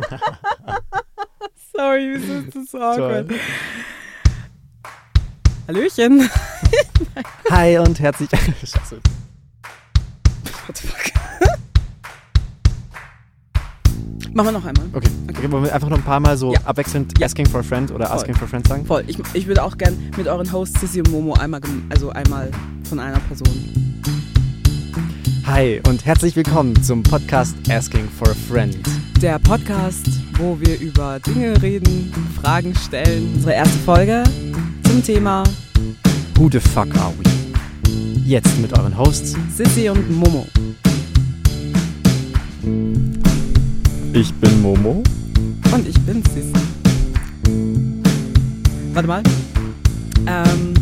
Sorry, wieso ist das so awkward? Hallöchen. Hi und herzlich. Scheiße. What the fuck? Machen wir noch einmal. Okay. okay. Wollen wir einfach noch ein paar Mal so Ja. abwechselnd Ja. Asking for a Friend oder Voll. Asking for a Friend sagen? Voll. Ich, ich würde auch gern mit euren Hosts Sissy und Momo einmal, also einmal von einer Person. Hi und herzlich willkommen zum Podcast Asking for a Friend. Der Podcast, wo wir über Dinge reden, Fragen stellen. Unsere erste Folge zum Thema Who the fuck are we? Jetzt mit euren Hosts. Sissy und Momo. Ich bin Momo. Und ich bin Sissy. Warte mal. Ähm,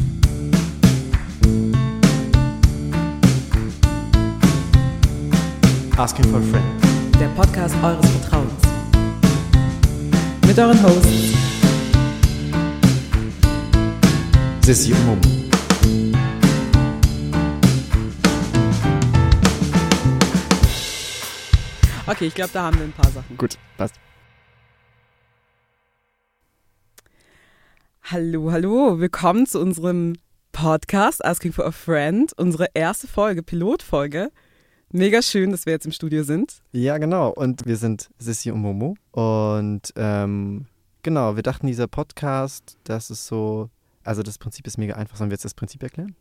Asking for a Friend. der Podcast eures Vertrauens. Mit euren Hosts Sissy und Momo. Okay, ich glaube, da haben wir ein paar Sachen. Gut, passt. Hallo, hallo, willkommen zu unserem Podcast Asking for a Friend, unsere erste Folge, Pilotfolge. Mega schön, dass wir jetzt im Studio sind. Ja, genau. Und wir sind Sissy und Momo. Und ähm, genau, wir dachten, dieser Podcast, das ist so. Also, das Prinzip ist mega einfach. Sollen wir jetzt das Prinzip erklären?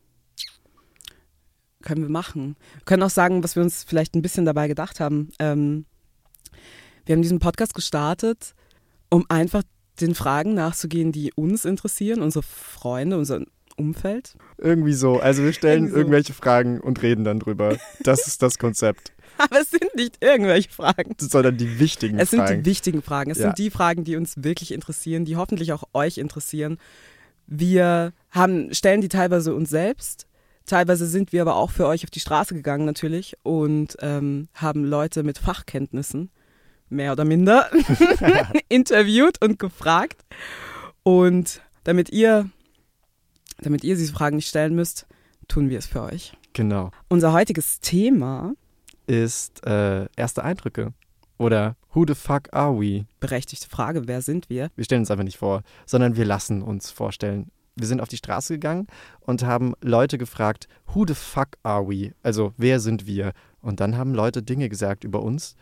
Können wir machen. Wir können auch sagen, was wir uns vielleicht ein bisschen dabei gedacht haben. Ähm, wir haben diesen Podcast gestartet, um einfach den Fragen nachzugehen, die uns interessieren, unsere Freunde, unser Umfeld. Irgendwie so. Also, wir stellen so. irgendwelche Fragen und reden dann drüber. Das ist das Konzept. Aber es sind nicht irgendwelche Fragen. Sondern die wichtigen Es sind Fragen. die wichtigen Fragen. Es Ja. sind die Fragen, die uns wirklich interessieren, die hoffentlich auch euch interessieren. Wir haben, stellen die teilweise uns selbst. Teilweise sind wir aber auch für euch auf die Straße gegangen natürlich und ähm, haben Leute mit Fachkenntnissen, mehr oder minder, interviewt und gefragt. Und damit ihr, damit ihr diese Fragen nicht stellen müsst, tun wir es für euch. genau. Unser heutiges Thema, Ist äh, erste Eindrücke. Oder Who the fuck are we? berechtigte Frage, wer sind wir? Wir stellen uns einfach nicht vor, sondern wir lassen uns vorstellen. Wir sind auf die Straße gegangen und haben Leute gefragt, who the fuck are we? Also, wer sind wir? Und dann haben Leute Dinge gesagt über uns,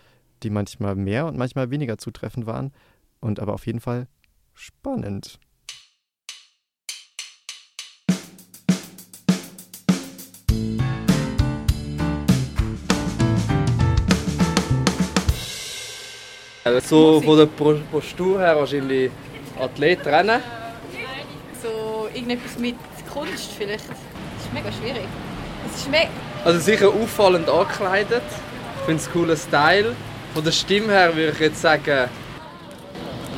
die manchmal mehr und manchmal weniger zutreffend waren und aber auf jeden Fall spannend. So von der Postur her wahrscheinlich Athlet rennen. So irgendetwas mit Kunst vielleicht. Das ist mega schwierig. Es ist mega... Also sicher auffallend angekleidet. Ich finde es cooler Style. Von der Stimme her würde ich jetzt sagen,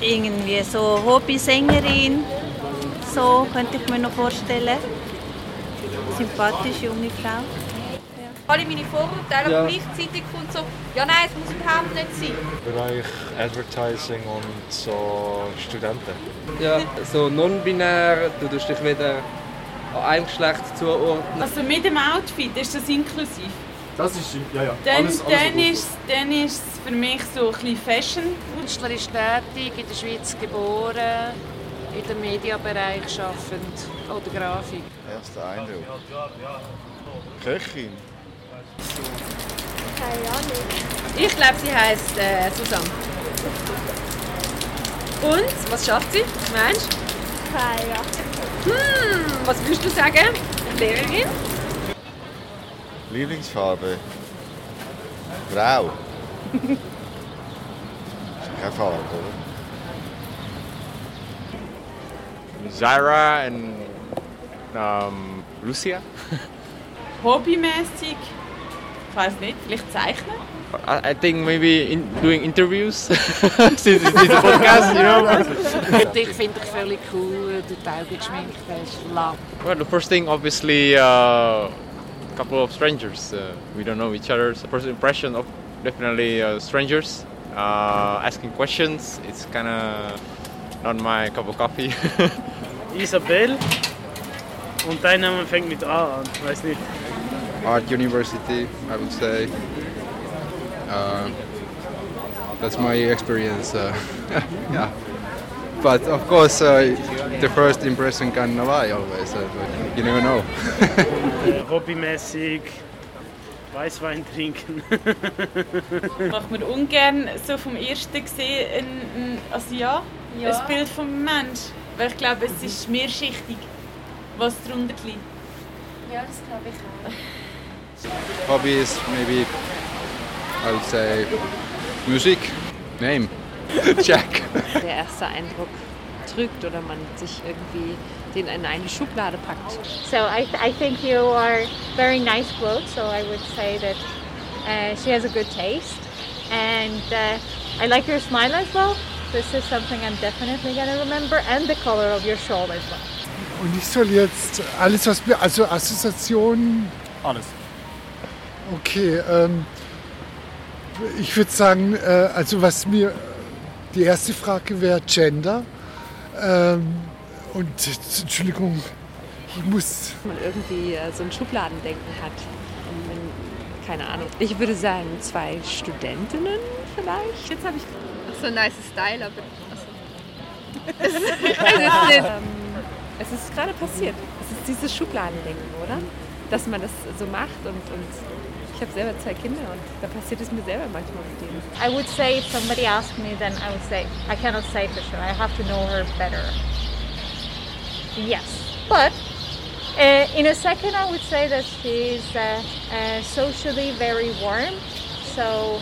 irgendwie so Hobbysängerin, so könnte ich mir noch vorstellen. Sympathische junge Frau. Alle meine Vorurteile, Ja. aber gleichzeitig kommt so, ja nein, es muss überhaupt nicht sein. Bereich Advertising und so Studenten. ja, so non-binär, du tust dich weder an einem Geschlecht zuordnen. Also mit dem Outfit ist das inklusiv. Das ist, ja, ja. Dann, dann, ist, dann ist es für mich so ein bisschen Fashion. künstlerisch tätig, in der Schweiz geboren, in dem Mediabereich schaffend oder Grafik. Erster Eindruck. Köchin. Ich glaube, sie heisst äh, Susanne. Und, was schafft sie, meinst du? Hm, was würdest du sagen? Lehrerin? Lieblingsfarbe. Grau. keine Farbe, oder? Zyra and um, Lucia. Hobbymäßig, weiß nicht, vielleicht zeichnen. I, I think maybe in, doing interviews since it's a podcast, you know. Dich finde ich völlig cool, du die Augen geschminkt hast, lang. well, the first thing, obviously, uh, a couple of strangers. Uh, we don't know each other. So first impression of definitely uh, strangers. Uh, asking questions, it's kind of not my cup of coffee. Isabel. Und dein Name fängt mit A an, weiß nicht. Art University, I would say. Uh, That's my experience. Uh, yeah. But of course, uh, the first impression can lie always. Uh, but you never know. Hobbymäßig Weißwein trinken. Macht man ungern so vom ersten gesehen ein, ein, also ja, Ja. ein Bild vom Mensch. Weil ich glaube, es ist mehrschichtig, was darunter liegt. Ja, das glaube ich auch. Hobbies, maybe I would say music, name, Jack. der erste Eindruck trügt oder man sich irgendwie den in eine Schublade packt. So I, I think you are very nice clothes. So I would say that uh, she has a good taste, and uh, I like your smile as well. This is something I'm definitely gonna remember, and the color of your shawl as well. Und ich soll jetzt alles, was mir, also Assoziationen. Alles. Okay, ähm, ich würde sagen, äh, also was mir, die erste Frage wäre Gender. Ähm, und Entschuldigung, ich muss. Man irgendwie äh, so ein Schubladendenken hat. Wenn, keine Ahnung. Ich würde sagen, zwei Studentinnen vielleicht. Jetzt habe ich ach so nice Style, aber es, ist, ähm, es ist gerade passiert. Es ist dieses Schubladendenken, oder? Dass man das so macht und, und ich habe selber zwei Kinder und da passiert es mir selber manchmal mit denen. I would say if somebody asked me, then I would say I cannot say for sure. I have to know her better. Yes, but uh, in a second, I would say that she's uh, uh, socially very warm. So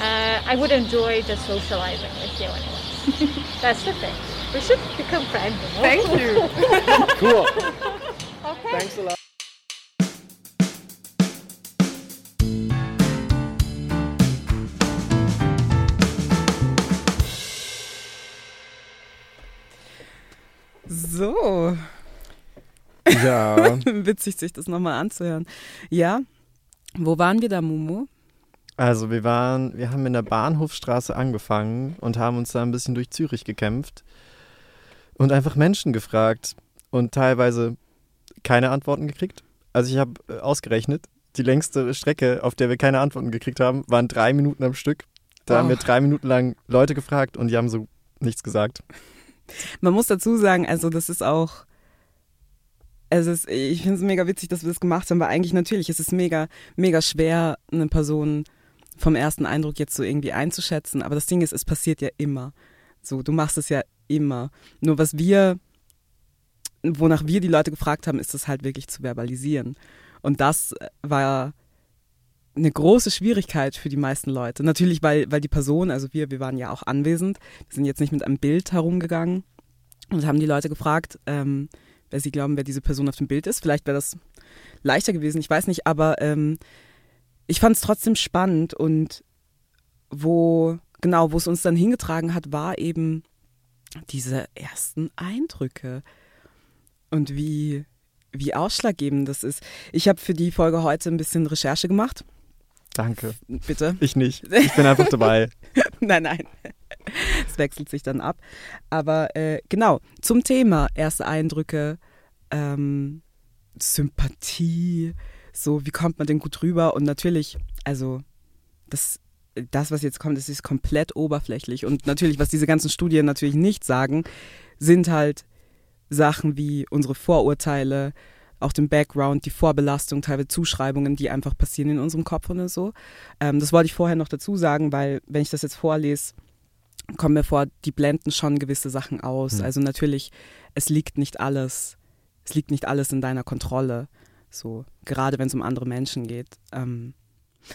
uh, I would enjoy just socializing with you anyway. That's the thing. We should become friends. Thank you. cool. Okay. Thanks a lot. Ja. Witzig, sich das nochmal anzuhören. Ja, wo waren wir da, Mumu? Also wir waren, wir haben in der Bahnhofstraße angefangen und haben uns da ein bisschen durch Zürich gekämpft und einfach Menschen gefragt und teilweise keine Antworten gekriegt. Also ich habe äh, ausgerechnet, die längste Strecke, auf der wir keine Antworten gekriegt haben, waren drei Minuten am Stück. Da haben Oh. wir drei Minuten lang Leute gefragt und die haben so nichts gesagt. Man muss dazu sagen, also das ist auch, es ist, ich finde es mega witzig, dass wir das gemacht haben, weil eigentlich natürlich ist es mega, mega schwer, eine Person vom ersten Eindruck jetzt so irgendwie einzuschätzen. Aber das Ding ist, es passiert ja immer. So, du machst es ja immer. Nur was wir, wonach wir die Leute gefragt haben, ist das halt wirklich zu verbalisieren. Und das war eine große Schwierigkeit für die meisten Leute. Natürlich, weil, weil die Person, also wir, wir waren ja auch anwesend, wir sind jetzt nicht mit einem Bild herumgegangen und haben die Leute gefragt, ähm, wer sie glauben, wer diese Person auf dem Bild ist. Vielleicht wäre das leichter gewesen, ich weiß nicht, aber ähm, ich fand es trotzdem spannend und wo, genau, wo es uns dann hingetragen hat, war eben diese ersten Eindrücke und wie, wie ausschlaggebend das ist. Ich habe für die Folge heute ein bisschen Recherche gemacht. Danke. Bitte? Ich nicht. Ich bin einfach dabei. nein, nein. Es wechselt sich dann ab. Aber äh, genau, zum Thema erste Eindrücke, ähm, Sympathie, so wie kommt man denn gut rüber? Und natürlich, also das, das, was jetzt kommt, das ist komplett oberflächlich. Und natürlich, was diese ganzen Studien natürlich nicht sagen, sind halt Sachen wie unsere Vorurteile, auch den Background, die Vorbelastung, teilweise Zuschreibungen, die einfach passieren in unserem Kopf oder so. Ähm, das wollte ich vorher noch dazu sagen, weil wenn ich das jetzt vorlese, kommt mir vor, die blenden schon gewisse Sachen aus. Hm. Also natürlich, es liegt nicht alles, es liegt nicht alles in deiner Kontrolle. So, gerade wenn es um andere Menschen geht. Ähm,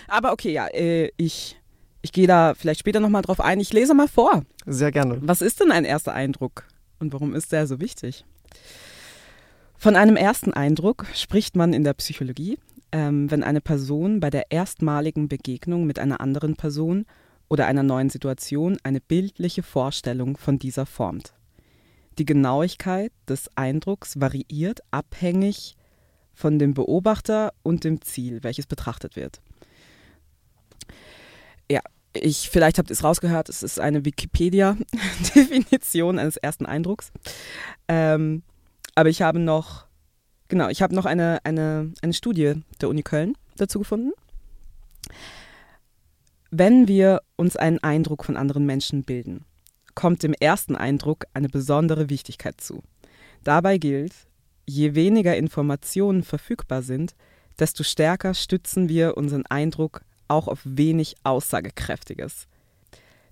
aber okay, ja, äh, ich, ich gehe da vielleicht später nochmal drauf ein. Ich lese mal vor. Sehr gerne. Was ist denn ein erster Eindruck und warum ist der so wichtig? Von einem ersten Eindruck spricht man in der Psychologie, ähm, wenn eine Person bei der erstmaligen Begegnung mit einer anderen Person oder einer neuen Situation eine bildliche Vorstellung von dieser formt. Die Genauigkeit des Eindrucks variiert abhängig von dem Beobachter und dem Ziel, welches betrachtet wird. Ja, ich, vielleicht habt ihr es rausgehört, es ist eine Wikipedia-Definition eines ersten Eindrucks. Ähm, aber ich habe noch, genau, ich habe noch eine, eine, eine Studie der Uni Köln dazu gefunden. Wenn wir uns einen Eindruck von anderen Menschen bilden, kommt dem ersten Eindruck eine besondere Wichtigkeit zu. Dabei gilt, je weniger Informationen verfügbar sind, desto stärker stützen wir unseren Eindruck auch auf wenig Aussagekräftiges.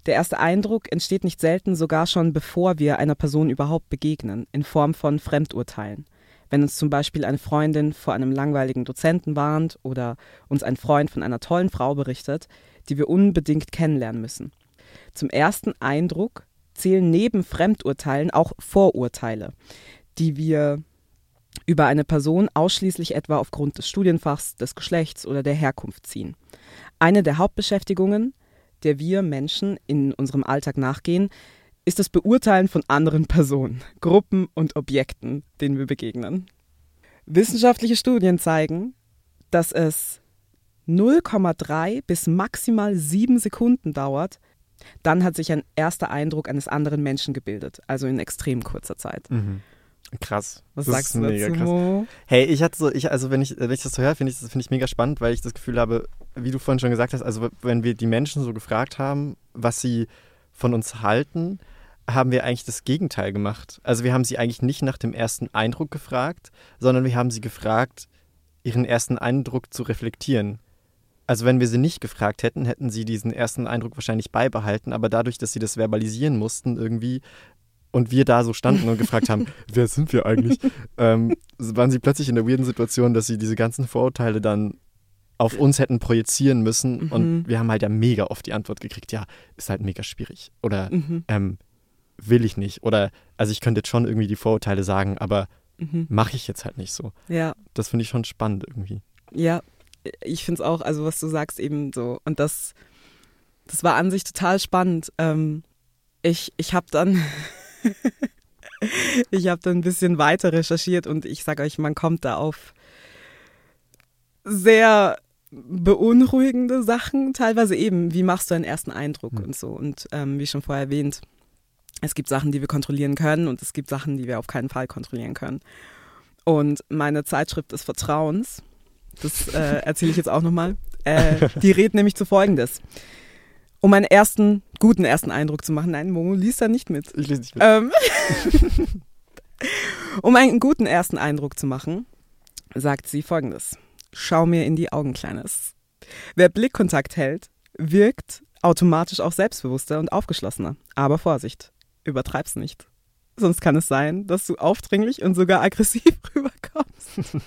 Der erste Eindruck entsteht nicht selten sogar schon bevor wir einer Person überhaupt begegnen, in Form von Fremdurteilen. Wenn uns zum Beispiel eine Freundin vor einem langweiligen Dozenten warnt oder uns ein Freund von einer tollen Frau berichtet, die wir unbedingt kennenlernen müssen. Zum ersten Eindruck zählen neben Fremdurteilen auch Vorurteile, die wir über eine Person ausschließlich etwa aufgrund des Studienfachs, des Geschlechts oder der Herkunft ziehen. Eine der Hauptbeschäftigungen, der wir Menschen in unserem Alltag nachgehen, ist das Beurteilen von anderen Personen, Gruppen und Objekten, denen wir begegnen. Wissenschaftliche Studien zeigen, dass es 0,3 bis maximal 7 Sekunden dauert, dann hat sich ein erster Eindruck eines anderen Menschen gebildet, also in extrem kurzer Zeit. Mhm. Krass. Was das sagst ist du mega dazu, krass. Hey, ich hatte so, ich, also wenn ich, wenn ich das so höre, finde ich, das finde ich mega spannend, weil ich das Gefühl habe, wie du vorhin schon gesagt hast, also wenn wir die Menschen so gefragt haben, was sie von uns halten, haben wir eigentlich das Gegenteil gemacht. Also wir haben sie eigentlich nicht nach dem ersten Eindruck gefragt, sondern wir haben sie gefragt, ihren ersten Eindruck zu reflektieren. Also wenn wir sie nicht gefragt hätten, hätten sie diesen ersten Eindruck wahrscheinlich beibehalten, aber dadurch, dass sie das verbalisieren mussten irgendwie und wir da so standen und gefragt haben, wer sind wir eigentlich, ähm, waren sie plötzlich in der weirden Situation, dass sie diese ganzen Vorurteile dann auf uns hätten projizieren müssen Mhm. und wir haben halt ja mega oft die Antwort gekriegt, ja, ist halt mega schwierig oder Mhm. ähm, will ich nicht oder also ich könnte jetzt schon irgendwie die Vorurteile sagen, aber Mhm. mache ich jetzt halt nicht so. Ja. Das finde ich schon spannend irgendwie. Ja, ich finde es auch, also was du sagst eben so. Und das, das war an sich total spannend. Ähm, ich ich habe dann, ich habe dann ein bisschen weiter recherchiert und ich sage euch, man kommt da auf sehr beunruhigende Sachen, teilweise eben, wie machst du einen ersten Eindruck und so. Und ähm, wie schon vorher erwähnt, es gibt Sachen, die wir kontrollieren können und es gibt Sachen, die wir auf keinen Fall kontrollieren können. Und meine Zeitschrift des Vertrauens, das äh, erzähle ich jetzt auch nochmal, äh, die rät nämlich zu folgendes. Um einen ersten, guten ersten Eindruck zu machen, nein, Momo liest da nicht mit. Ich lese nicht mit. Ähm, um einen guten ersten Eindruck zu machen, sagt sie folgendes. Schau mir in die Augen, Kleines. Wer Blickkontakt hält, wirkt automatisch auch selbstbewusster und aufgeschlossener. Aber Vorsicht, übertreib's nicht. Sonst kann es sein, dass du aufdringlich und sogar aggressiv rüberkommst.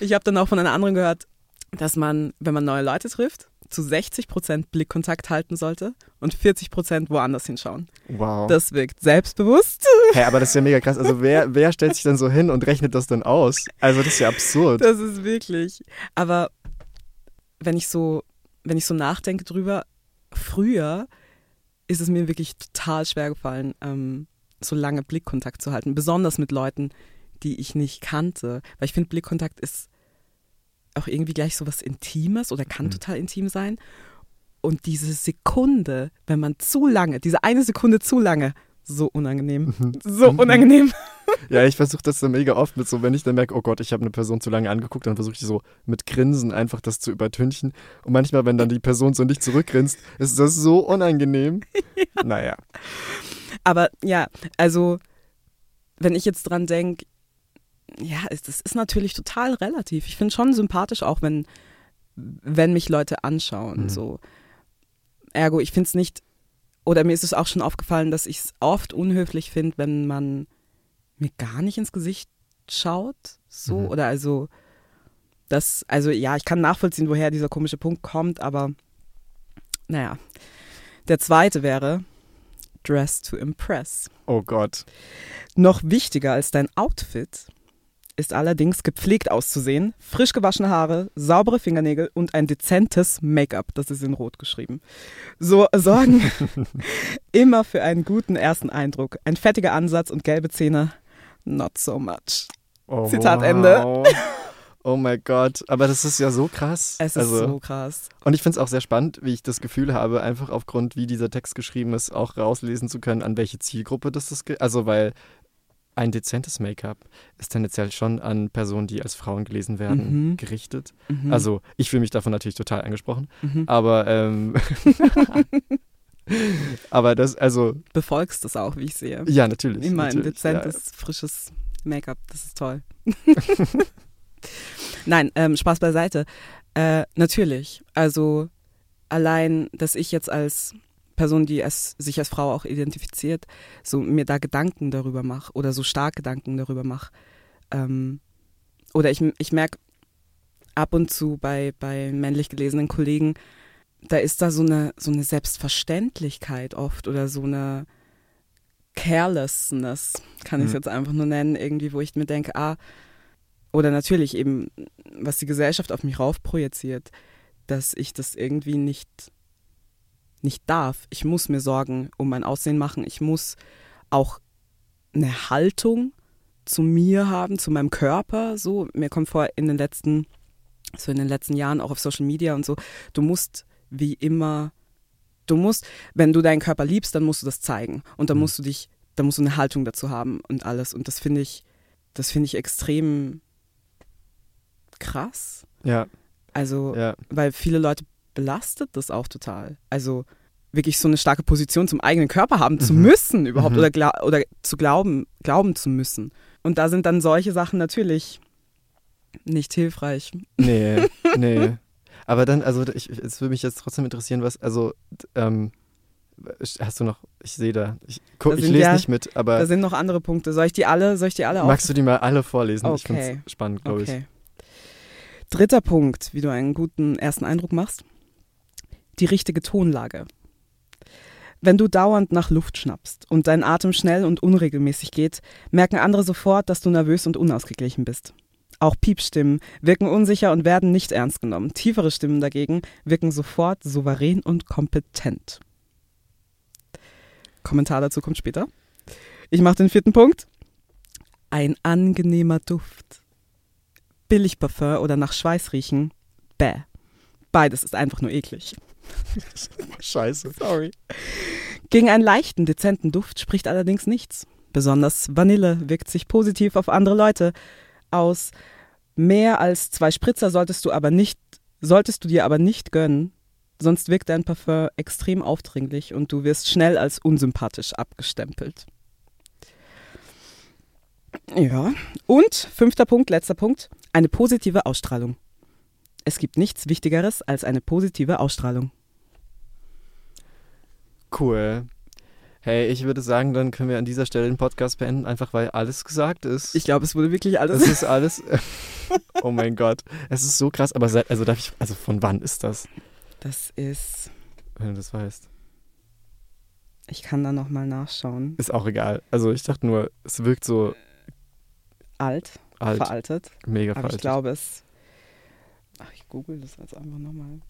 Ich habe dann auch von einer anderen gehört, dass man, wenn man neue Leute trifft, zu 60 Prozent Blickkontakt halten sollte und 40 Prozent woanders hinschauen. Wow. Das wirkt selbstbewusst. Hey, aber das ist ja mega krass. Also wer, wer stellt sich dann so hin und rechnet das dann aus? Also das ist ja absurd. Das ist wirklich. Aber wenn ich so, wenn ich so nachdenke drüber, früher ist es mir wirklich total schwer gefallen, ähm, so lange Blickkontakt zu halten. Besonders mit Leuten, die ich nicht kannte. Weil ich finde, Blickkontakt ist auch irgendwie gleich so was Intimes oder kann total intim sein. Und diese Sekunde, wenn man zu lange, diese eine Sekunde zu lange, so unangenehm. So unangenehm. Ja, ich versuche das dann mega oft mit so, wenn ich dann merke, oh Gott, ich habe eine Person zu lange angeguckt, dann versuche ich so mit Grinsen einfach das zu übertünchen. Und manchmal, wenn dann die Person so nicht zurückgrinst, ist das so unangenehm. Naja. Aber ja, also wenn ich jetzt dran denke, ja, es- das ist natürlich total relativ. Ich finde schon sympathisch auch, wenn, wenn mich Leute anschauen. Mhm. So. Ergo, ich finde es nicht, oder mir ist es auch schon aufgefallen, dass ich es oft unhöflich finde, wenn man mir gar nicht ins Gesicht schaut. So, Mhm. oder also das, also ja, ich kann nachvollziehen, woher dieser komische Punkt kommt, aber naja. Der zweite wäre Dress to Impress. Oh Gott. Noch wichtiger als dein Outfit ist allerdings gepflegt auszusehen, frisch gewaschene Haare, saubere Fingernägel und ein dezentes Make-up, das ist in Rot geschrieben. So sorgen immer für einen guten ersten Eindruck. Ein fettiger Ansatz und gelbe Zähne, not so much. Oh, Zitat wow. Ende. Oh mein Gott, aber das ist ja so krass. Es ist also, so krass. Und ich finde es auch sehr spannend, wie ich das Gefühl habe, einfach aufgrund, wie dieser Text geschrieben ist, auch rauslesen zu können, an welche Zielgruppe das ist. Also, weil ein dezentes Make-up ist tendenziell schon an Personen, die als Frauen gelesen werden, Mhm. gerichtet. Mhm. Also ich fühle mich davon natürlich total angesprochen. Mhm. Aber ähm, aber das, also Befolgst das auch, wie ich sehe. Ja, natürlich, Immer ein dezentes, frisches Make-up. Das ist toll. Nein, ähm, Spaß beiseite. Äh, natürlich. Also allein, dass ich jetzt als Person, die es, sich als Frau auch identifiziert, so mir da Gedanken darüber mache oder so stark Gedanken darüber mache. Ähm, oder ich, ich merke ab und zu bei, bei männlich gelesenen Kollegen, da ist da so eine, so eine Selbstverständlichkeit oft oder so eine Carelessness, kann ich es Mhm. jetzt einfach nur nennen, irgendwie, wo ich mir denke, ah, oder natürlich eben, was die Gesellschaft auf mich raufprojiziert, dass ich das irgendwie nicht, nicht darf. Ich muss mir Sorgen um mein Aussehen machen. Ich muss auch eine Haltung zu mir haben, zu meinem Körper. So, mir kommt vor, in den letzten, so in den letzten Jahren auch auf Social Media und so, du musst wie immer, du musst, wenn du deinen Körper liebst, dann musst du das zeigen. Und dann musst du dich, dann musst du eine Haltung dazu haben und alles. Und das finde ich, das finde ich extrem krass. Ja. Also, Ja. weil viele Leute belastet das auch total. Also wirklich so eine starke Position zum eigenen Körper haben zu Mhm. müssen überhaupt Mhm. oder, gla oder zu glauben, glauben zu müssen. Und da sind dann solche Sachen natürlich nicht hilfreich. Nee, nee. Aber dann, also ich, es würde mich jetzt trotzdem interessieren, was, also, ähm, hast du noch, ich sehe da, ich, guck, Da ich lese ja- nicht mit, aber Da sind noch andere Punkte. Soll ich die alle, soll ich die alle auf? magst du die mal alle vorlesen? Ich finde Okay. es spannend, glaube ich. Okay. Dritter Punkt, wie du einen guten ersten Eindruck machst. Die richtige Tonlage. Wenn du dauernd nach Luft schnappst und dein Atem schnell und unregelmäßig geht, merken andere sofort, dass du nervös und unausgeglichen bist. Auch Piepstimmen wirken unsicher und werden nicht ernst genommen. Tiefere Stimmen dagegen wirken sofort souverän und kompetent. Kommentar dazu kommt später. Ich mache den vierten Punkt. Ein angenehmer Duft. Billigparfum oder nach Schweiß riechen. Bäh. Beides ist einfach nur eklig. Scheiße. Sorry. Gegen einen leichten, dezenten Duft spricht allerdings nichts. Besonders Vanille wirkt sich positiv auf andere Leute aus. Mehr als zwei Spritzer solltest du aber nicht, solltest du dir aber nicht gönnen, sonst wirkt dein Parfum extrem aufdringlich und du wirst schnell als unsympathisch abgestempelt. Ja. Und fünfter Punkt, letzter Punkt, eine positive Ausstrahlung. Es gibt nichts Wichtigeres als eine positive Ausstrahlung. Cool. Hey, ich würde sagen, dann können wir an dieser Stelle den Podcast beenden, einfach weil alles gesagt ist. Ich glaube, es wurde wirklich alles. Es ist alles. oh mein Gott. Es ist so krass, aber seit, also darf ich. Also von wann ist das? Das ist. Wenn du das weißt. Ich kann da nochmal nachschauen. Ist auch egal. Also ich dachte nur, es wirkt so Alt, alt. veraltet. Mega Aber veraltet. ich glaube, es. Ach, ich google das jetzt einfach nochmal.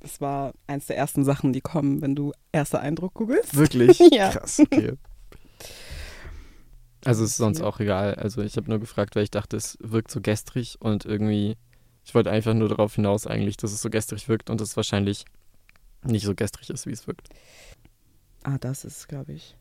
Das war eins der ersten Sachen, die kommen, wenn du erster Eindruck googelst. Wirklich? ja. Krass, okay. Also ist sonst auch egal. Also ich habe nur gefragt, weil ich dachte, es wirkt so gestrig und irgendwie, ich wollte einfach nur darauf hinaus eigentlich, dass es so gestrig wirkt und es wahrscheinlich nicht so gestrig ist, wie es wirkt. Ah, das ist, glaube ich.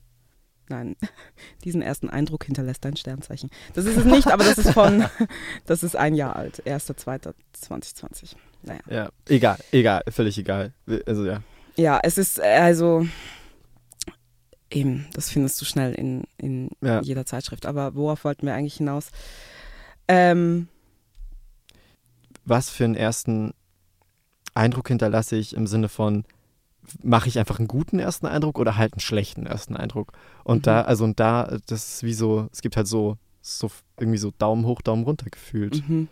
Nein, diesen ersten Eindruck hinterlässt dein Sternzeichen. Das ist es nicht, aber das ist von, das ist ein Jahr alt. 1.2.2020. Naja. Ja, egal, egal, völlig egal. Also ja. Ja, es ist also eben, das findest du schnell in, in Ja. jeder Zeitschrift. Aber worauf wollten wir eigentlich hinaus? Ähm, Was für einen ersten Eindruck hinterlasse ich im Sinne von, mache ich einfach einen guten ersten Eindruck oder halt einen schlechten ersten Eindruck? Und Mhm. da, also und da, das ist wie so, es gibt halt so, so irgendwie so Daumen hoch, Daumen runter gefühlt. Mhm.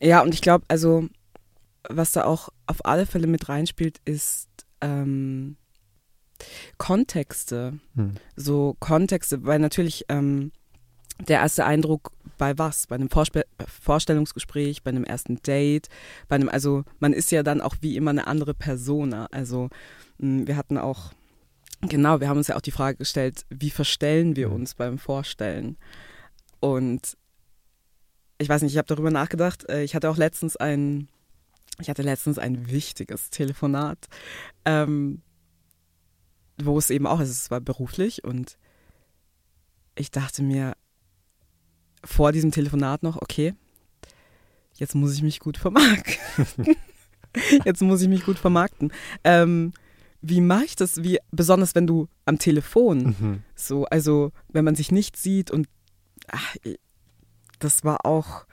Ja, und ich glaube, also, was da auch auf alle Fälle mit reinspielt, ist ähm, Kontexte. Hm. So Kontexte, weil natürlich ähm, der erste Eindruck bei was? Bei einem Vorspe Vorstellungsgespräch, bei einem ersten Date, bei einem, also man ist ja dann auch wie immer eine andere Persona. Also mh, wir hatten auch, genau, wir haben uns ja auch die Frage gestellt, wie verstellen wir uns beim Vorstellen? Und ich weiß nicht, ich habe darüber nachgedacht. äh, Ich hatte auch letztens ein, ich hatte letztens ein wichtiges Telefonat, ähm, wo es eben auch, also es war beruflich und ich dachte mir vor diesem Telefonat noch, okay, jetzt muss ich mich gut vermarkten. jetzt muss ich mich gut vermarkten. Ähm, wie mache ich das? Wie, besonders wenn du am Telefon Mhm. so, also wenn man sich nicht sieht und ach, das war auch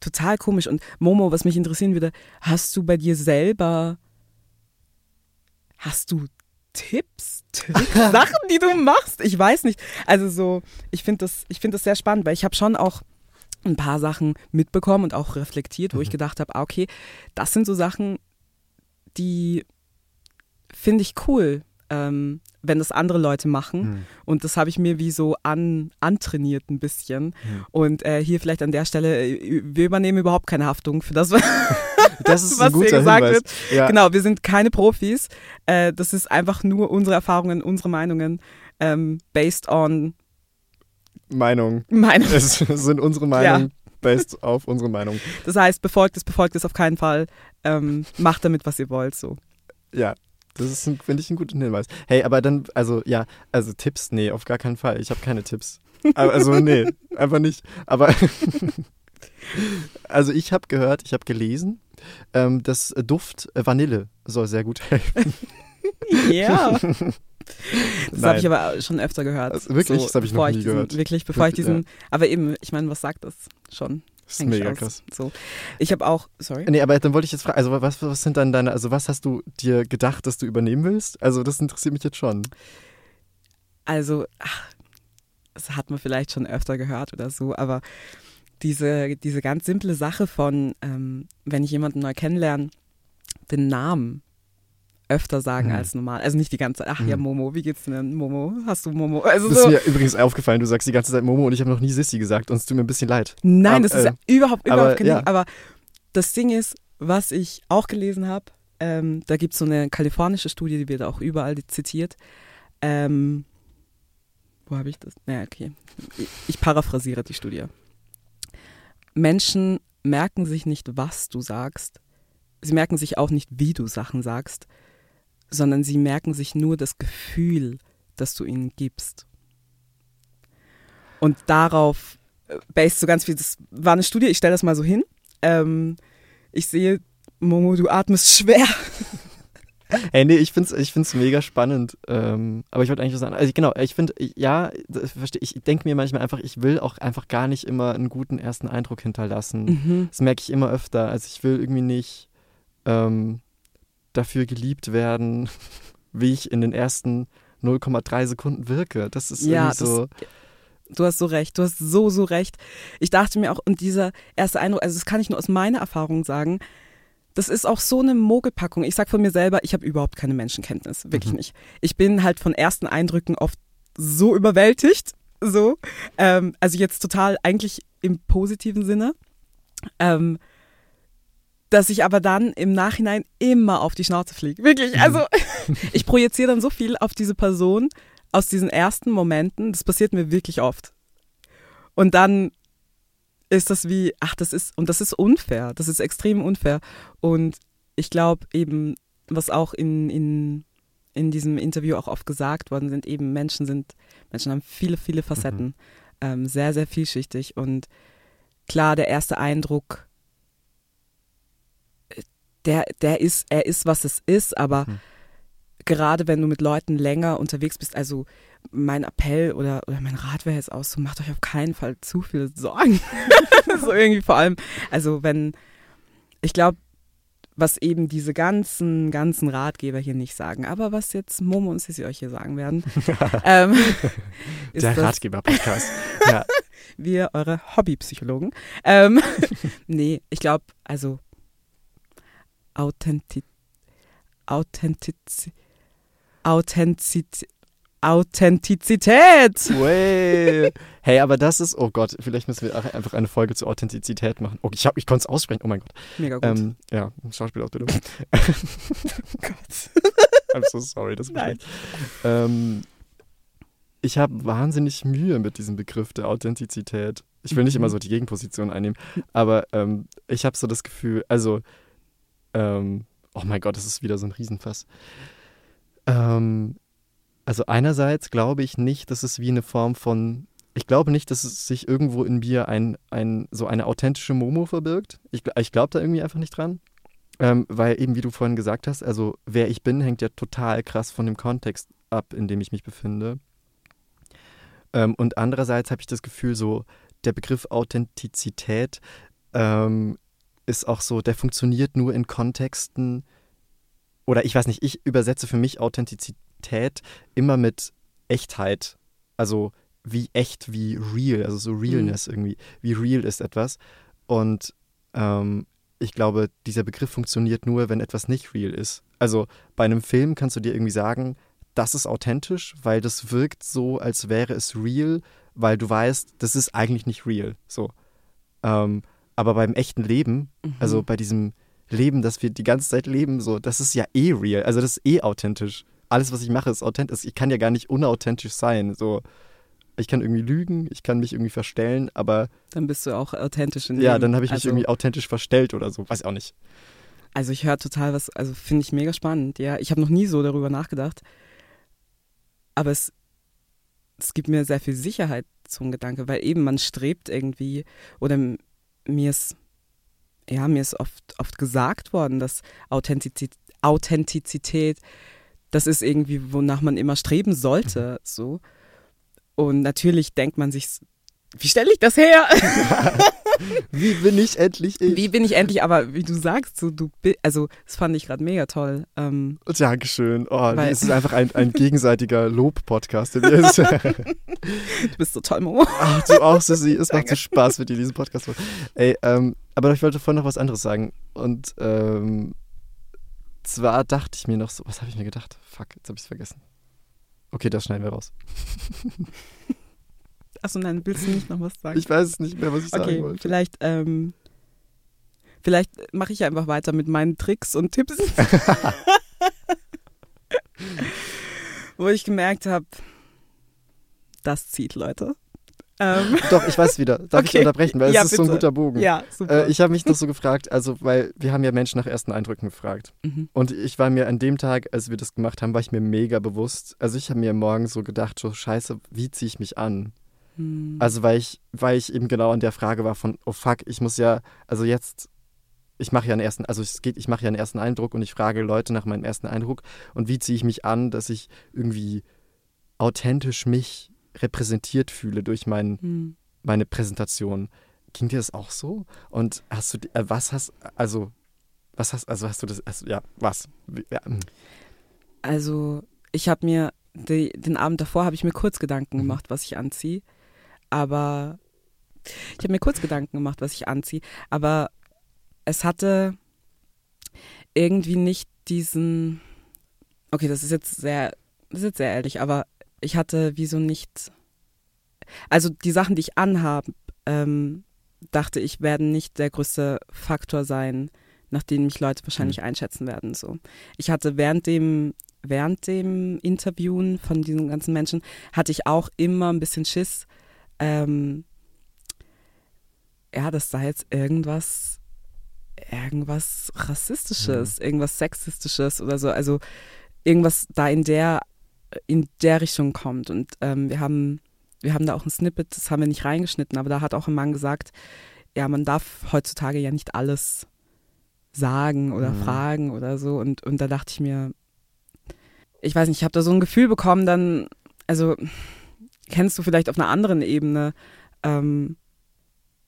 total komisch. Und Momo, was mich interessieren würde, hast du bei dir selber, hast du Tipps, Tricks, Sachen, die du machst? Ich weiß nicht. Also so, ich finde das, ich finde das sehr spannend, weil ich habe schon auch ein paar Sachen mitbekommen und auch reflektiert, wo ich gedacht habe, ah, okay, das sind so Sachen, die finde ich cool, ähm, wenn das andere Leute machen. Hm. Und das habe ich mir wie so an, antrainiert ein bisschen. Hm. Und äh, hier vielleicht an der Stelle, äh, wir übernehmen überhaupt keine Haftung für das, Das ist was hier gesagt Hinweis. wird. Ja. Genau, wir sind keine Profis. Äh, das ist einfach nur unsere Erfahrungen, unsere Meinungen, ähm, based on Meinung. Meinung. Es sind unsere Meinungen based auf unsere Meinung. Das heißt, befolgt es, befolgt es auf keinen Fall. Ähm, macht damit, was ihr wollt. So. Ja, das ist, finde ich, ein guter Hinweis. Hey, aber dann, also ja, also Tipps, nee, auf gar keinen Fall. Ich habe keine Tipps. Also nee, einfach nicht. Aber also ich habe gehört, ich habe gelesen, ähm, dass Duft Vanille soll sehr gut helfen. Ja. Das habe ich aber schon öfter gehört. Also wirklich? Das habe ich noch nie diesen, gehört. Wirklich, bevor ich Ja. diesen. Aber eben, ich meine, was sagt das schon? Das ist mega aus? krass. So. Ich habe auch, sorry. Nee, aber dann wollte ich jetzt fragen, also was, was sind dann deine, also was hast du dir gedacht, dass du übernehmen willst? Also das interessiert mich jetzt schon. Also, ach, das hat man vielleicht schon öfter gehört oder so, aber diese, diese ganz simple Sache von, ähm, wenn ich jemanden neu kennenlerne, den Namen öfter sagen Mhm. als normal. Also nicht die ganze Zeit, ach ja, Mhm. Momo, wie geht's denn, Momo? Hast du Momo? Also Das ist so. mir übrigens aufgefallen, du sagst die ganze Zeit Momo und ich habe noch nie Sissi gesagt und es tut mir ein bisschen leid. Nein, Aber, das ist ja äh, überhaupt, überhaupt aber, kein ja. Ding. Aber das Ding ist, was ich auch gelesen habe, ähm, da gibt es so eine kalifornische Studie, die wird auch überall zitiert. Ähm, wo habe ich das? Naja, okay. Ich paraphrasiere die Studie. Menschen merken sich nicht, was du sagst. Sie merken sich auch nicht, wie du Sachen sagst, sondern sie merken sich nur das Gefühl, das du ihnen gibst. Und darauf äh, based so ganz viel, das war eine Studie, ich stelle das mal so hin. Ähm, ich sehe, Momo, du atmest schwer. Hey, nee, ich find's, ich find's mega spannend. Ähm, aber ich wollte eigentlich was sagen. Also genau, ich finde, ja, verstehe ich. Ich denke mir manchmal einfach, ich will auch einfach gar nicht immer einen guten ersten Eindruck hinterlassen. Mhm. Das merke ich immer öfter. Also ich will irgendwie nicht ähm, dafür geliebt werden, wie ich in den ersten 0,3 Sekunden wirke. Das ist Ja, irgendwie so. Du hast so recht, du hast so, so recht. Ich dachte mir auch, und dieser erste Eindruck, also das kann ich nur aus meiner Erfahrung sagen, das ist auch so eine Mogelpackung. Ich sag von mir selber, ich habe überhaupt keine Menschenkenntnis, wirklich Mhm. nicht. Ich bin halt von ersten Eindrücken oft so überwältigt, so. Ähm, also jetzt total eigentlich im positiven Sinne. Ähm, dass ich aber dann im Nachhinein immer auf die Schnauze fliege. Wirklich. Also ich projiziere dann so viel auf diese Person aus diesen ersten Momenten. Das passiert mir wirklich oft. Und dann ist das wie, ach, das ist, und das ist unfair. Das ist extrem unfair. Und ich glaube eben, was auch in, in, in diesem Interview auch oft gesagt worden sind, eben Menschen sind, Menschen haben viele, viele Facetten. Ähm, sehr, sehr vielschichtig. Und klar, der erste Eindruck, der, der ist, er ist, was es ist, aber gerade wenn du mit Leuten länger unterwegs bist, also mein Appell oder, oder mein Rat wäre jetzt aus, so macht euch auf keinen Fall zu viel Sorgen. so irgendwie vor allem, also wenn, ich glaube, was eben diese ganzen, ganzen Ratgeber hier nicht sagen, aber was jetzt Momo und Sissi euch hier sagen werden, ähm, Der Ratgeber-Podcast. Ja. Wir, eure Hobbypsychologen. Ähm, nee, ich glaube, also Authentiz Authentiz Authentiz Authentizität. Way. Hey, aber das ist, oh Gott, vielleicht müssen wir auch einfach eine Folge zur Authentizität machen. Oh, ich, hab- ich konnte es aussprechen, oh mein Gott. Mega gut. Ähm, ja, Schauspielausbildung. I'm so sorry, das war. Ähm, ich habe wahnsinnig Mühe mit diesem Begriff der Authentizität. Ich will nicht Mhm. immer so die Gegenposition einnehmen, aber ähm, ich habe so das Gefühl, also, ähm, oh mein Gott, das ist wieder so ein Riesenfass. Ähm, Also einerseits glaube ich nicht, dass es wie eine Form von, ich glaube nicht, dass es sich irgendwo in mir ein, ein so eine authentische Momo verbirgt. Ich, ich glaube da irgendwie einfach nicht dran. Ähm, weil eben, wie du vorhin gesagt hast, also wer ich bin, hängt ja total krass von dem Kontext ab, in dem ich mich befinde. Ähm, und andererseits habe ich das Gefühl, so der Begriff Authentizität ähm, ist auch so, der funktioniert nur in Kontexten, oder ich weiß nicht, ich übersetze für mich Authentizität immer mit Echtheit. Also wie echt, wie real, also so Realness mhm. irgendwie. Wie real ist etwas? Und ähm, ich glaube, dieser Begriff funktioniert nur, wenn etwas nicht real ist. Also bei einem Film kannst du dir irgendwie sagen, das ist authentisch, weil das wirkt so, als wäre es real, weil du weißt, das ist eigentlich nicht real. So. Ähm, aber beim echten Leben, mhm. also bei diesem Leben, das wir die ganze Zeit leben, so, das ist ja eh real. Also das ist eh authentisch. Alles, was ich mache, ist authentisch. Ich kann ja gar nicht unauthentisch sein. So, ich kann irgendwie lügen, ich kann mich irgendwie verstellen, aber. Dann bist du auch authentisch in Ja, dann habe ich also, mich irgendwie authentisch verstellt oder so. Weiß auch nicht. Also ich höre total was, also finde ich mega spannend. Ja, ich habe noch nie so darüber nachgedacht. Aber es, es gibt mir sehr viel Sicherheit zum Gedanke, weil eben man strebt irgendwie oder mir ist, ja, mir ist oft, oft gesagt worden, dass Authentizität, Authentizität, das ist irgendwie, wonach man immer streben sollte, mhm. so. Und natürlich denkt man sich, wie stelle ich das her? wie bin ich endlich ich? Wie bin ich endlich, aber wie du sagst, so du also das fand ich gerade mega toll. Ähm, Dankeschön. Oh, es ist einfach ein, ein gegenseitiger Lob-Podcast. du bist so toll, Momo. Ach, du auch, Sissi. Es macht so Spaß mit dir, diesen Podcast. Ey, ähm, aber ich wollte vorhin noch was anderes sagen. Und ähm, zwar dachte ich mir noch so, was habe ich mir gedacht? Fuck, jetzt habe ich es vergessen. Okay, das schneiden wir raus. Achso, nein, willst du nicht noch was sagen? Ich weiß es nicht mehr, was ich okay, sagen wollte. Vielleicht, ähm, vielleicht mache ich einfach weiter mit meinen Tricks und Tipps. Wo ich gemerkt habe, das zieht Leute. Ähm. Doch, ich weiß wieder. Darf okay. ich unterbrechen, weil ja, es ist bitte. so ein guter Bogen. Ja, super. Äh, ich habe mich noch so gefragt, also weil wir haben ja Menschen nach ersten Eindrücken gefragt. Mhm. Und ich war mir an dem Tag, als wir das gemacht haben, war ich mir mega bewusst. Also ich habe mir morgen so gedacht, so scheiße, wie ziehe ich mich an? Mhm. Also weil ich, weil ich eben genau an der Frage war von, oh fuck, ich muss ja, also jetzt ich mache ja einen ersten, also es geht, ich mache ja einen ersten Eindruck und ich frage Leute nach meinem ersten Eindruck und wie ziehe ich mich an, dass ich irgendwie authentisch mich repräsentiert fühle durch mein, hm. meine Präsentation. Ging dir das auch so? Und hast du, äh, was hast, also, was hast, also hast du das, also, ja, was? Ja. Hm. Also, ich habe mir, die, den Abend davor habe ich mir kurz Gedanken mhm. gemacht, was ich anziehe, aber ich habe mir kurz Gedanken gemacht, was ich anziehe, aber es hatte irgendwie nicht diesen, okay, das ist jetzt sehr, das ist jetzt sehr ehrlich, aber ich hatte wieso nicht, also die Sachen, die ich anhabe, ähm, dachte ich, werden nicht der größte Faktor sein, nach dem mich Leute wahrscheinlich mhm. einschätzen werden. So. Ich hatte während dem, während dem Interviewen von diesen ganzen Menschen, hatte ich auch immer ein bisschen Schiss, ähm, ja, dass da jetzt irgendwas, irgendwas Rassistisches, mhm. irgendwas Sexistisches oder so, also irgendwas da in der in der Richtung kommt. Und ähm, wir haben, wir haben da auch ein Snippet, das haben wir nicht reingeschnitten, aber da hat auch ein Mann gesagt, ja, man darf heutzutage ja nicht alles sagen oder mhm. fragen oder so. Und, und da dachte ich mir, ich weiß nicht, ich habe da so ein Gefühl bekommen, dann, also kennst du vielleicht auf einer anderen Ebene, ähm,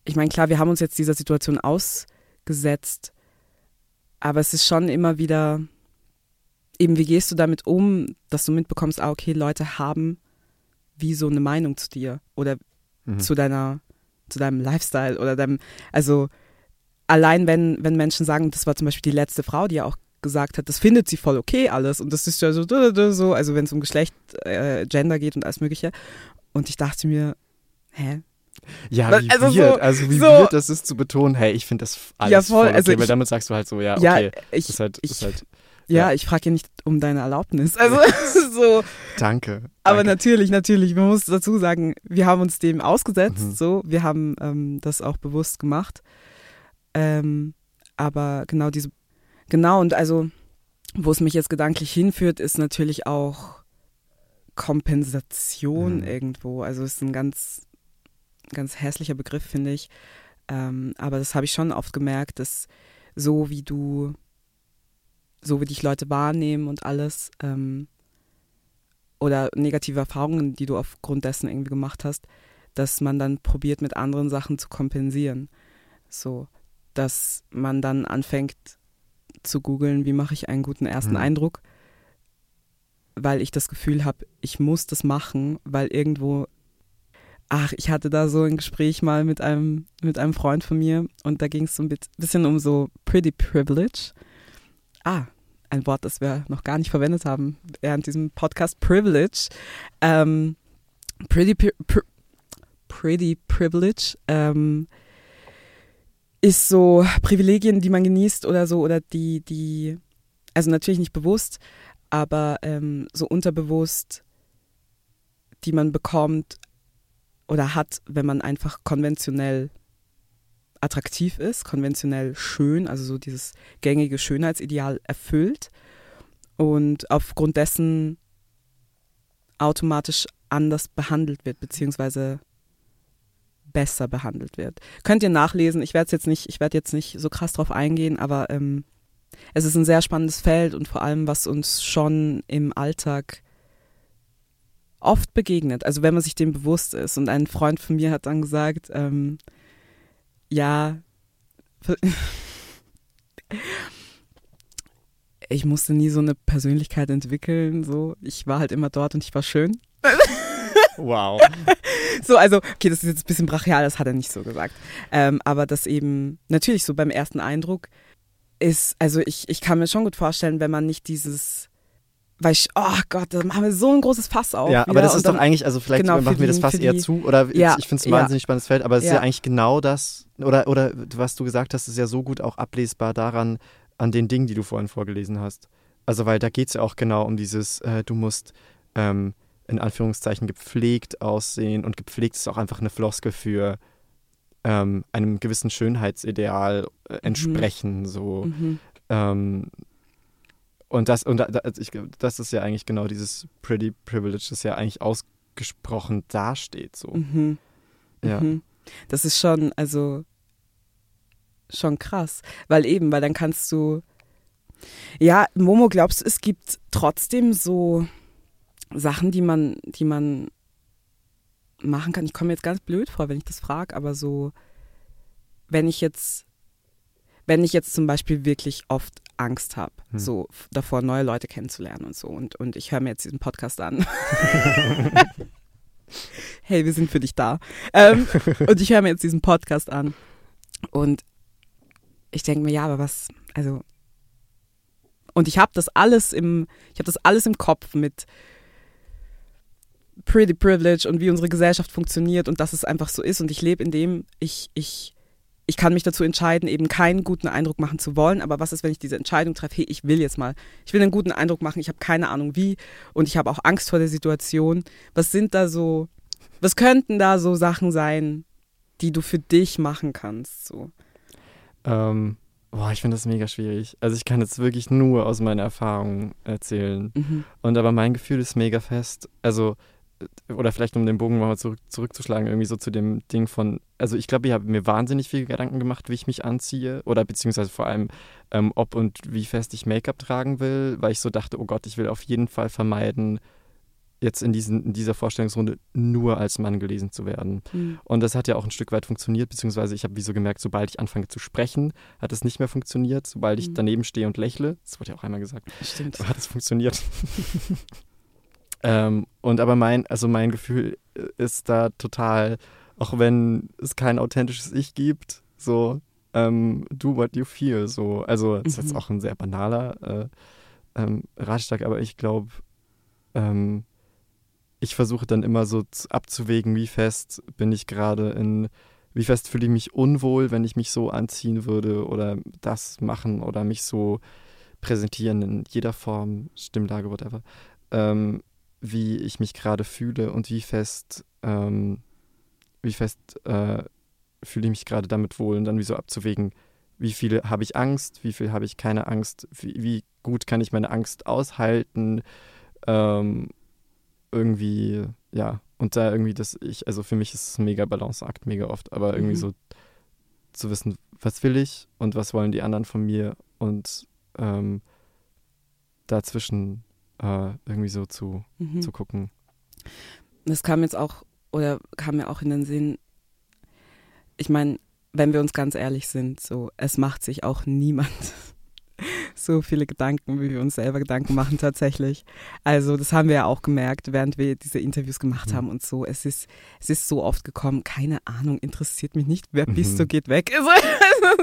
ich meine, klar, wir haben uns jetzt dieser Situation ausgesetzt, aber es ist schon immer wieder eben, wie gehst du damit um, dass du mitbekommst, ah, okay, Leute haben wie so eine Meinung zu dir oder mhm. zu deiner, zu deinem Lifestyle oder deinem, also allein wenn, wenn Menschen sagen, das war zum Beispiel die letzte Frau, die ja auch gesagt hat, das findet sie voll okay alles und das ist ja so, so also wenn es um Geschlecht, äh, Gender geht und alles mögliche. Und ich dachte mir, hä? Ja, wie also weird, so, also wie so, weird das ist zu betonen, hey, ich finde das alles ja, voll, voll okay, also ich, weil damit sagst du halt so, ja, okay, ja, ich, ist halt, ich, ist halt ja, ja. ich frage ja nicht um deine Erlaubnis. Also so. Danke. Aber danke. natürlich, natürlich. Man muss dazu sagen, wir haben uns dem ausgesetzt. Mhm. So, wir haben ähm, das auch bewusst gemacht. Ähm, aber genau diese, genau und also, wo es mich jetzt gedanklich hinführt, ist natürlich auch Kompensation Mhm. irgendwo. Also es ist ein ganz, ganz hässlicher Begriff, finde ich. Ähm, aber das habe ich schon oft gemerkt, dass so wie du, so wie dich Leute wahrnehmen und alles, ähm, oder negative Erfahrungen, die du aufgrund dessen irgendwie gemacht hast, dass man dann probiert, mit anderen Sachen zu kompensieren. So, dass man dann anfängt zu googeln, wie mache ich einen guten ersten Mhm. Eindruck, weil ich das Gefühl habe, ich muss das machen, weil irgendwo, ach, ich hatte da so ein Gespräch mal mit einem, mit einem Freund von mir und da ging es so ein bisschen um so Pretty Privilege. Ah, ein Wort, das wir noch gar nicht verwendet haben während diesem Podcast, Privilege. Ähm, pretty, Pri- pretty Privilege ähm, ist so Privilegien, die man genießt oder so, oder die, die, also natürlich nicht bewusst, aber ähm, so unterbewusst, die man bekommt oder hat, wenn man einfach konventionell attraktiv ist, konventionell schön, also so dieses gängige Schönheitsideal erfüllt und aufgrund dessen automatisch anders behandelt wird, beziehungsweise besser behandelt wird. Könnt ihr nachlesen, ich werde jetzt nicht, ich werde jetzt nicht so krass drauf eingehen, aber ähm, es ist ein sehr spannendes Feld und vor allem, was uns schon im Alltag oft begegnet, also wenn man sich dem bewusst ist. Und ein Freund von mir hat dann gesagt, ähm, ja, ich musste nie so eine Persönlichkeit entwickeln, so. Ich war halt immer dort und ich war schön. Wow. So, also, okay, das ist jetzt ein bisschen brachial, das hat er nicht so gesagt. Ähm, aber das eben, natürlich so beim ersten Eindruck ist, also ich, ich kann mir schon gut vorstellen, wenn man nicht dieses, weil ich, oh Gott, da machen wir so ein großes Fass auf. Ja, aber wieder das und ist doch dann- eigentlich, also vielleicht genau, machen wir das die- fast für eher die- zu, oder ja, ich finde es ein ja. wahnsinnig spannendes Feld, aber es ist Ja. ja eigentlich genau das, oder, oder was du gesagt hast, ist ja so gut auch ablesbar daran, an den Dingen, die du vorhin vorgelesen hast. Also, weil da geht es ja auch genau um dieses, äh, du musst ähm, in Anführungszeichen gepflegt aussehen und gepflegt ist auch einfach eine Floskel für ähm, einem gewissen Schönheitsideal äh, entsprechen, so. Mhm. Ähm, und das, und da, da- also ich, das ist ja eigentlich genau dieses Pretty Privilege, das ja eigentlich ausgesprochen dasteht. So. Mhm. Ja. Mhm. Das ist schon, also schon krass. Weil eben, weil dann kannst du. Ja, Momo, glaubst du, es gibt trotzdem so Sachen, die man, die man machen kann? Ich komme jetzt ganz blöd vor, wenn ich das frage, aber so, wenn ich jetzt, wenn ich jetzt zum Beispiel wirklich oft Angst habe, Hm. so davor neue Leute kennenzulernen und so, und, und ich höre mir jetzt diesen Podcast an. hey, wir sind für dich da. Ähm, und ich höre mir jetzt diesen Podcast an. Und ich denke mir, ja, aber was, also. Und ich habe das alles im, ich habe das alles im Kopf mit Pretty Privilege und wie unsere Gesellschaft funktioniert und dass es einfach so ist. Und ich lebe in dem, ich, ich, ich kann mich dazu entscheiden, eben keinen guten Eindruck machen zu wollen. Aber was ist, wenn ich diese Entscheidung treffe, hey, ich will jetzt mal, ich will einen guten Eindruck machen, ich habe keine Ahnung wie und ich habe auch Angst vor der Situation. Was sind da so, was könnten da so Sachen sein, die du für dich machen kannst? So. Ähm, boah, ich finde das mega schwierig. Also ich kann jetzt wirklich nur aus meiner Erfahrung erzählen. Mhm. Und aber mein Gefühl ist mega fest. Also, oder vielleicht um den Bogen mal zurück, zurückzuschlagen, irgendwie so zu dem Ding von, also ich glaube, ich habe mir wahnsinnig viel Gedanken gemacht, wie ich mich anziehe. Oder beziehungsweise vor allem, ähm, ob und wie fest ich Make-up tragen will, weil ich so dachte, oh Gott, ich will auf jeden Fall vermeiden, jetzt in, diesen, in dieser Vorstellungsrunde nur als Mann gelesen zu werden. Mhm. Und das hat ja auch ein Stück weit funktioniert, beziehungsweise ich habe wie so gemerkt, sobald ich anfange zu sprechen, hat es nicht mehr funktioniert. Sobald ich Mhm. daneben stehe und lächle, das wurde ja auch einmal gesagt, Stimmt. hat es funktioniert. ähm, und aber mein, also mein Gefühl ist da total, auch wenn es kein authentisches Ich gibt, so ähm, do what you feel. So, also das ist jetzt Mhm. auch ein sehr banaler äh, ähm, Ratschlag, aber ich glaube, ähm, ich versuche dann immer so abzuwägen, wie fest bin ich gerade in, wie fest fühle ich mich unwohl, wenn ich mich so anziehen würde oder das machen oder mich so präsentieren in jeder Form, Stimmlage, whatever, ähm, wie ich mich gerade fühle und wie fest, ähm, wie fest äh, fühle ich mich gerade damit wohl und dann wie so abzuwägen, wie viel habe ich Angst, wie viel habe ich keine Angst, wie, wie gut kann ich meine Angst aushalten, ähm, irgendwie, ja, und da irgendwie das, ich, also für mich ist es ein mega Balanceakt, mega oft, aber irgendwie Mhm. so zu wissen, was will ich und was wollen die anderen von mir und ähm, dazwischen äh, irgendwie so zu, Mhm. zu gucken. Das kam jetzt auch, oder kam mir auch in den Sinn, ich meine, wenn wir uns ganz ehrlich sind, so, es macht sich auch niemand so viele Gedanken, wie wir uns selber Gedanken machen tatsächlich. Also das haben wir ja auch gemerkt, während wir diese Interviews gemacht haben und so. Es ist, es ist so oft gekommen, keine Ahnung, interessiert mich nicht, wer bist Mhm. du, geht weg.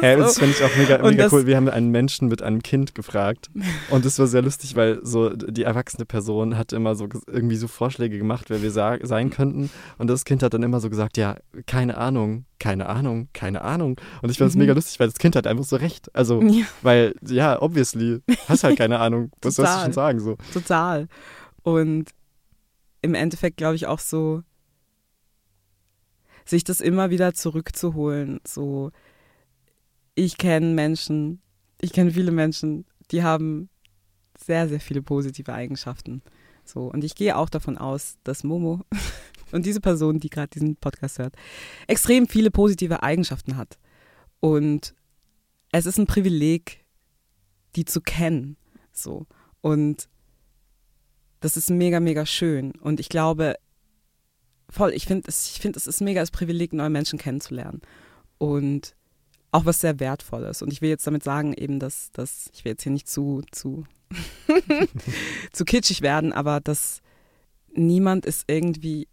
Also, so. das finde ich auch mega, mega das- cool. Wir haben einen Menschen mit einem Kind gefragt und es war sehr lustig, weil so die erwachsene Person hat immer so irgendwie so Vorschläge gemacht, wer wir sein könnten und das Kind hat dann immer so gesagt, ja, keine Ahnung, keine Ahnung, keine Ahnung. Und ich fand es Mhm. mega lustig, weil das Kind hat einfach so recht. Also, Ja. weil, ja, obviously, hast halt keine Ahnung. Was sollst du schon sagen? So. Total. Und im Endeffekt glaube ich auch so, sich das immer wieder zurückzuholen. So, ich kenne Menschen, ich kenne viele Menschen, die haben sehr, sehr viele positive Eigenschaften. So, und ich gehe auch davon aus, dass Momo und diese Person, die gerade diesen Podcast hört, extrem viele positive Eigenschaften hat. Und es ist ein Privileg, die zu kennen. So. Und das ist mega, mega schön. Und ich glaube, voll, ich finde, es, ich finde, es ist mega das Privileg, neue Menschen kennenzulernen. Und auch was sehr Wertvolles. Und ich will jetzt damit sagen, eben, dass, dass ich will jetzt hier nicht zu, zu, zu kitschig werden, aber dass niemand ist irgendwie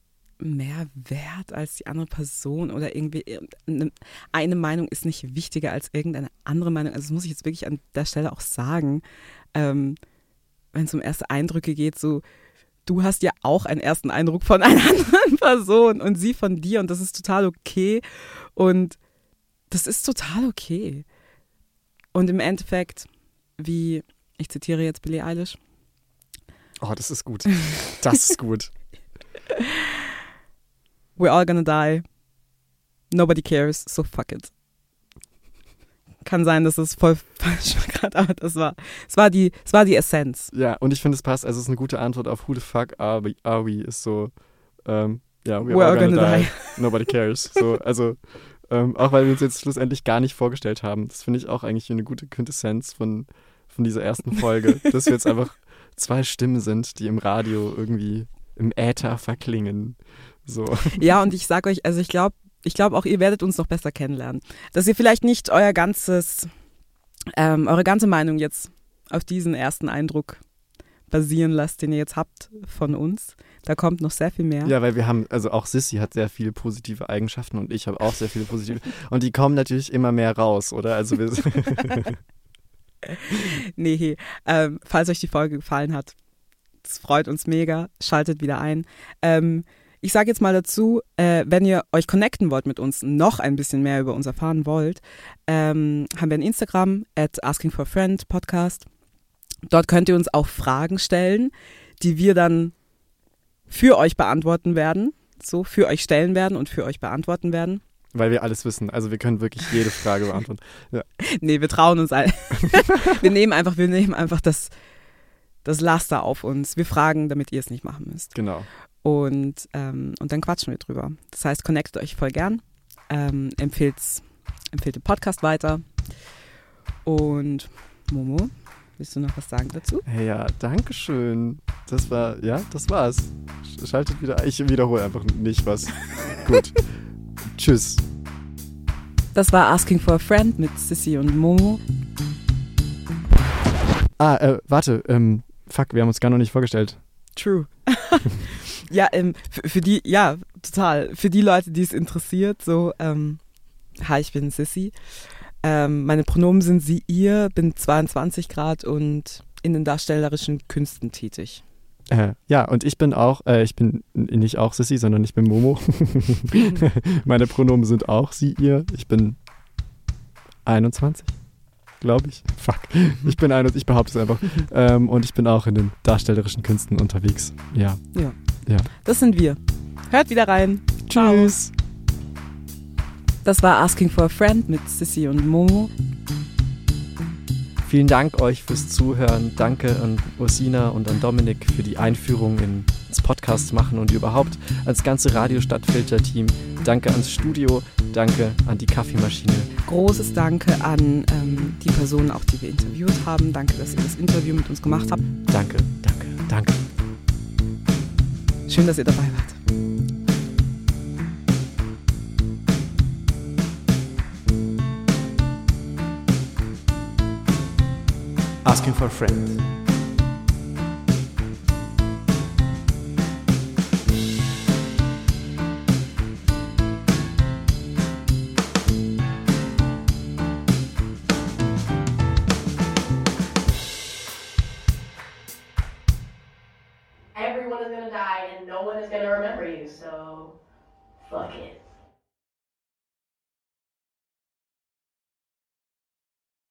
mehr wert als die andere Person oder irgendwie eine, eine Meinung ist nicht wichtiger als irgendeine andere Meinung. Also das muss ich jetzt wirklich an der Stelle auch sagen. Ähm, wenn es um erste Eindrücke geht, so du hast ja auch einen ersten Eindruck von einer anderen Person und sie von dir und das ist total okay und das ist total okay. Und im Endeffekt, wie ich zitiere jetzt Billie Eilish. Oh, das ist gut. Das ist gut. We're all gonna die. Nobody cares, so fuck it. Kann sein, dass es voll falsch war gerade, aber das war, es war die, es war die Essenz. Ja, und ich finde, es passt. Also, es ist eine gute Antwort auf Who the fuck are we? Are we ist so, ähm, ja, we're, We're all gonna, gonna die. die. Nobody cares. So, also, ähm, auch weil wir uns jetzt schlussendlich gar nicht vorgestellt haben. Das finde ich auch eigentlich eine gute Quintessenz von, von dieser ersten Folge, dass wir jetzt einfach zwei Stimmen sind, die im Radio irgendwie im Äther verklingen. So. Ja, und ich sag euch, also ich glaube, ich glaube auch, ihr werdet uns noch besser kennenlernen. Dass ihr vielleicht nicht euer ganzes, ähm, eure ganze Meinung jetzt auf diesen ersten Eindruck basieren lasst, den ihr jetzt habt von uns. Da kommt noch sehr viel mehr. Ja, weil wir haben, also auch Sissy hat sehr viele positive Eigenschaften und ich habe auch sehr viele positive. Und die kommen natürlich immer mehr raus, oder? Also wir nee, ähm, falls euch die Folge gefallen hat, das freut uns mega, schaltet wieder ein. Ähm, ich sage jetzt mal dazu, äh, wenn ihr euch connecten wollt mit uns, noch ein bisschen mehr über uns erfahren wollt, ähm, haben wir ein Instagram, at Asking for a Friend Podcast. Dort könnt ihr uns auch Fragen stellen, die wir dann für euch beantworten werden, so für euch stellen werden und für euch beantworten werden. weil wir alles wissen. Also wir können wirklich jede Frage beantworten. Ja. Nee, wir trauen uns all. wir nehmen einfach, wir nehmen einfach das, das Laster auf uns. Wir fragen, damit ihr es nicht machen müsst. Genau. Und, ähm, und dann quatschen wir drüber. Das heißt, connectet euch voll gern. Ähm, empfehlt den Podcast weiter. Und Momo, willst du noch was sagen dazu? Hey, ja, danke schön. Das war, ja, das war's. Sch- Schaltet wieder. Ich wiederhole einfach nicht was. Gut. Tschüss. Das war Asking for a Friend mit Sissy und Momo. Ah, äh, warte. Ähm, fuck, wir haben uns gar noch nicht vorgestellt. True. ja, ähm, für, für die, ja, total. Für die Leute, die es interessiert, so, ähm, hi, ich bin Sissy. Ähm, meine Pronomen sind sie, ihr, bin 22 Grad und in den darstellerischen Künsten tätig. Äh, ja, und ich bin auch, äh, ich bin nicht auch Sissy, sondern ich bin Momo. Meine Pronomen sind auch sie, ihr. Ich bin 21, glaube ich. Fuck. Ich bin 21, ich behaupte es einfach. ähm, und ich bin auch in den darstellerischen Künsten unterwegs. Ja. Ja. Ja. Das sind wir. Hört wieder rein. Tschüss. Das war Asking for a Friend mit Sissy und Momo. Vielen Dank euch fürs Zuhören. Danke an Ursina und an Dominik für die Einführung ins Podcast machen und überhaupt ans ganze Radio Stadtfilter-Team. Danke ans Studio, danke an die Kaffeemaschine. Großes Danke an ähm, die Personen, auch die wir interviewt haben. Danke, dass ihr das Interview mit uns gemacht habt. Danke, danke, danke. Schön, dass ihr dabei wart. Asking for a friend. Fuck it.